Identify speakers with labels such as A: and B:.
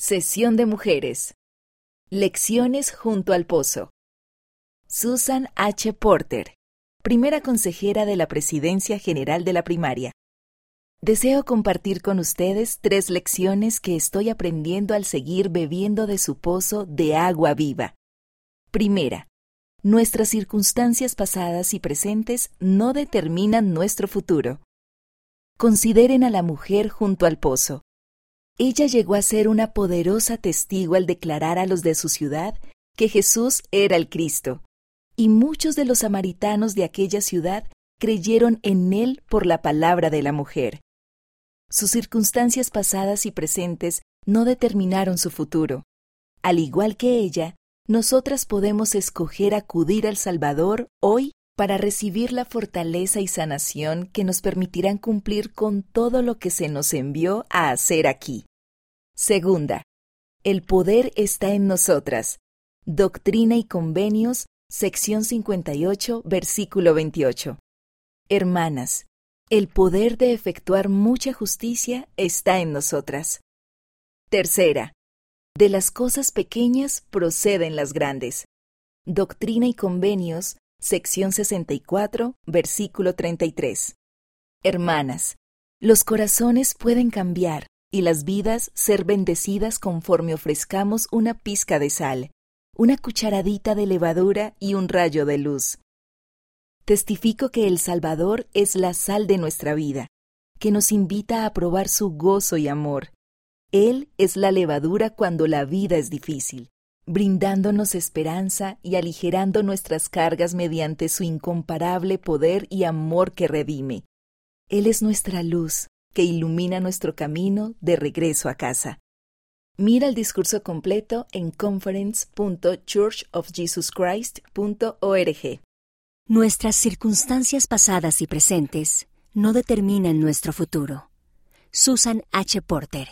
A: Sesión de mujeres. Lecciones junto al pozo. Susan H. Porter, primera consejera de la Presidencia General de la Primaria. Deseo compartir con ustedes tres lecciones que estoy aprendiendo al seguir bebiendo de su pozo de agua viva. Primera, nuestras circunstancias pasadas y presentes no determinan nuestro futuro. Consideren a la mujer junto al pozo. Ella llegó a ser una poderosa testigo al declarar a los de su ciudad que Jesús era el Cristo, y muchos de los samaritanos de aquella ciudad creyeron en él por la palabra de la mujer. Sus circunstancias pasadas y presentes no determinaron su futuro. Al igual que ella, nosotras podemos escoger acudir al Salvador hoy para recibir la fortaleza y sanación que nos permitirán cumplir con todo lo que se nos envió a hacer aquí. Segunda, el poder está en nosotras. Doctrina y Convenios, sección 58, versículo 28. Hermanas, el poder de efectuar mucha justicia está en nosotras. Tercera, de las cosas pequeñas proceden las grandes. Doctrina y Convenios, sección 64, versículo 33. Hermanas, los corazones pueden cambiar y las vidas ser bendecidas conforme ofrezcamos una pizca de sal, una cucharadita de levadura y un rayo de luz. Testifico que el Salvador es la sal de nuestra vida, que nos invita a probar su gozo y amor. Él es la levadura cuando la vida es difícil, brindándonos esperanza y aligerando nuestras cargas mediante su incomparable poder y amor que redime. Él es nuestra luz, que ilumina nuestro camino de regreso a casa. Mira el discurso completo en conference.churchofjesuschrist.org.
B: Nuestras circunstancias pasadas y presentes no determinan nuestro futuro. Susan H. Porter